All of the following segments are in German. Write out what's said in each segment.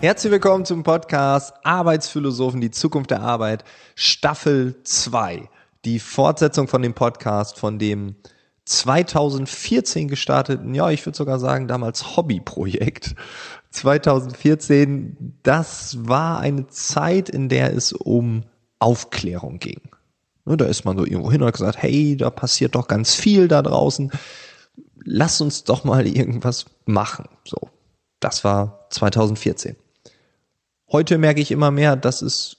Herzlich willkommen zum Podcast Arbeitsphilosophen, die Zukunft der Arbeit, Staffel 2. Die Fortsetzung von dem Podcast, von dem 2014 gestarteten, ja, ich würde sogar sagen, damals Hobbyprojekt. 2014, das war eine Zeit, in der es um Aufklärung ging. Ne, da ist man so irgendwo hin und hat gesagt, hey, da passiert doch ganz viel da draußen. Lass uns doch mal irgendwas machen. So. Das war 2014. Heute merke ich immer mehr, dass es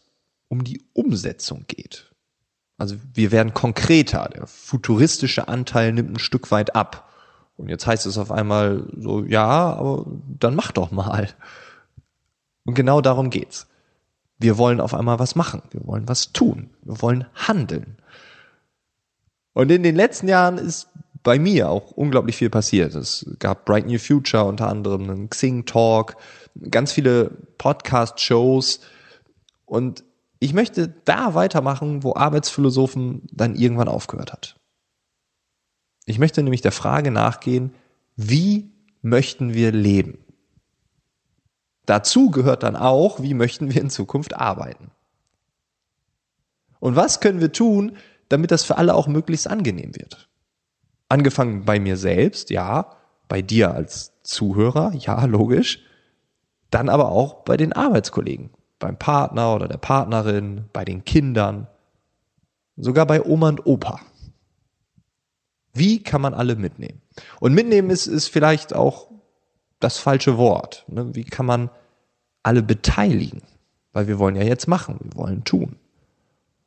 um die Umsetzung geht. Also wir werden konkreter. Der futuristische Anteil nimmt ein Stück weit ab. Und jetzt heißt es auf einmal so, ja, aber dann mach doch mal. Und genau darum geht's. Wir wollen auf einmal was machen. Wir wollen was tun. Wir wollen handeln. Und in den letzten Jahren ist bei mir auch unglaublich viel passiert. Es gab Bright New Future unter anderem, einen Xing Talk, ganz viele Podcast-Shows. Und ich möchte da weitermachen, wo Arbeitsphilosophen dann irgendwann aufgehört hat. Ich möchte nämlich der Frage nachgehen, wie möchten wir leben? Dazu gehört dann auch, wie möchten wir in Zukunft arbeiten? Und was können wir tun, damit das für alle auch möglichst angenehm wird? Angefangen bei mir selbst, ja, bei dir als Zuhörer, ja, logisch, dann aber auch bei den Arbeitskollegen beim Partner oder der Partnerin, bei den Kindern, sogar bei Oma und Opa. Wie kann man alle mitnehmen? Und mitnehmen ist, ist vielleicht auch das falsche Wort. Ne? Wie kann man alle beteiligen? Weil wir wollen ja jetzt machen, wir wollen tun.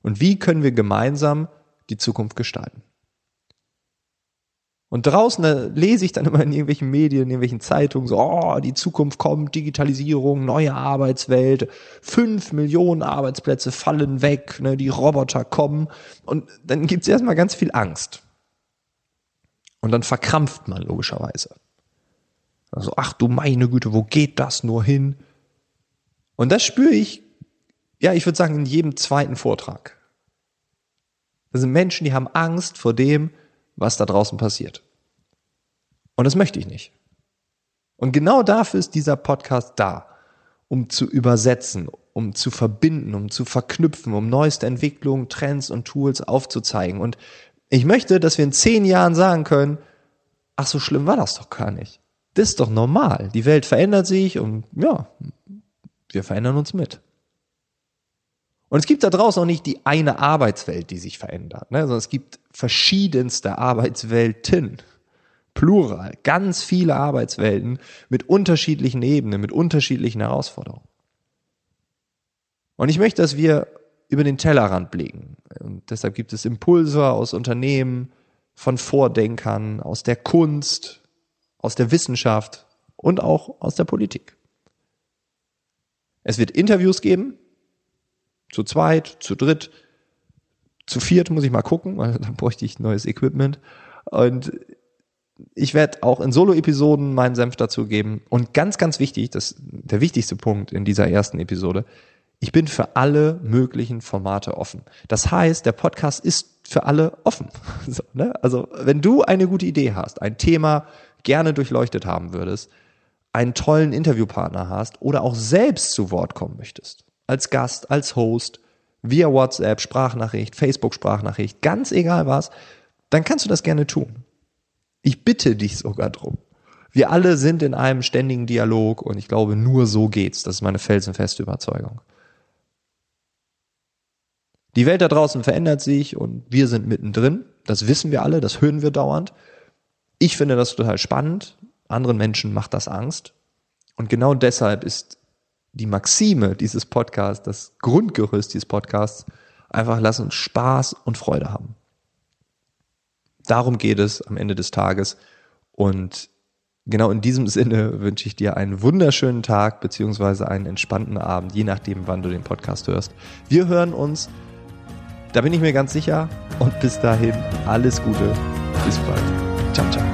Und wie können wir gemeinsam die Zukunft gestalten? Und draußen da lese ich dann immer in irgendwelchen Medien, in irgendwelchen Zeitungen so, oh, die Zukunft kommt, Digitalisierung, neue Arbeitswelt, fünf Millionen Arbeitsplätze fallen weg, ne, die Roboter kommen. Und dann gibt's erstmal ganz viel Angst. Und dann verkrampft man logischerweise. Also, ach du meine Güte, wo geht das nur hin? Und das spüre ich, ja, ich würde sagen, in jedem zweiten Vortrag. Das sind Menschen, die haben Angst vor dem, was da draußen passiert. Und das möchte ich nicht. Und genau dafür ist dieser Podcast da, um zu übersetzen, um zu verbinden, um zu verknüpfen, um neueste Entwicklungen, Trends und Tools aufzuzeigen. Und ich möchte, dass wir in zehn Jahren sagen können, ach, so schlimm war das doch gar nicht. Das ist doch normal. Die Welt verändert sich und ja, wir verändern uns mit. Und es gibt da draußen auch nicht die eine Arbeitswelt, die sich verändert, ne? sondern es gibt verschiedenste Arbeitswelten. Plural, ganz viele Arbeitswelten mit unterschiedlichen Ebenen, mit unterschiedlichen Herausforderungen. Und ich möchte, dass wir über den Tellerrand blicken. Und deshalb gibt es Impulse aus Unternehmen, von Vordenkern, aus der Kunst, aus der Wissenschaft und auch aus der Politik. Es wird Interviews geben, zu zweit, zu dritt, zu viert muss ich mal gucken, weil dann bräuchte ich neues Equipment. Und ich werde auch in Solo-Episoden meinen Senf dazu geben. Und ganz, ganz wichtig, das der wichtigste Punkt in dieser ersten Episode, ich bin für alle möglichen Formate offen. Das heißt, der Podcast ist für alle offen. So, ne? Also wenn du eine gute Idee hast, ein Thema gerne durchleuchtet haben würdest, einen tollen Interviewpartner hast oder auch selbst zu Wort kommen möchtest, als Gast, als Host, via WhatsApp, Sprachnachricht, Facebook Sprachnachricht, ganz egal was, dann kannst du das gerne tun. Ich bitte dich sogar drum. Wir alle sind in einem ständigen Dialog und ich glaube, nur so geht's. Das ist meine felsenfeste Überzeugung. Die Welt da draußen verändert sich und wir sind mittendrin. Das wissen wir alle, das hören wir dauernd. Ich finde das total spannend. Anderen Menschen macht das Angst. Und genau deshalb ist die Maxime dieses Podcasts, das Grundgerüst dieses Podcasts, einfach lass uns Spaß und Freude haben. Darum geht es am Ende des Tages. Und genau in diesem Sinne wünsche ich dir einen wunderschönen Tag beziehungsweise einen entspannten Abend, je nachdem, wann du den Podcast hörst. Wir hören uns, da bin ich mir ganz sicher. Und bis dahin alles Gute. Bis bald. Ciao, ciao.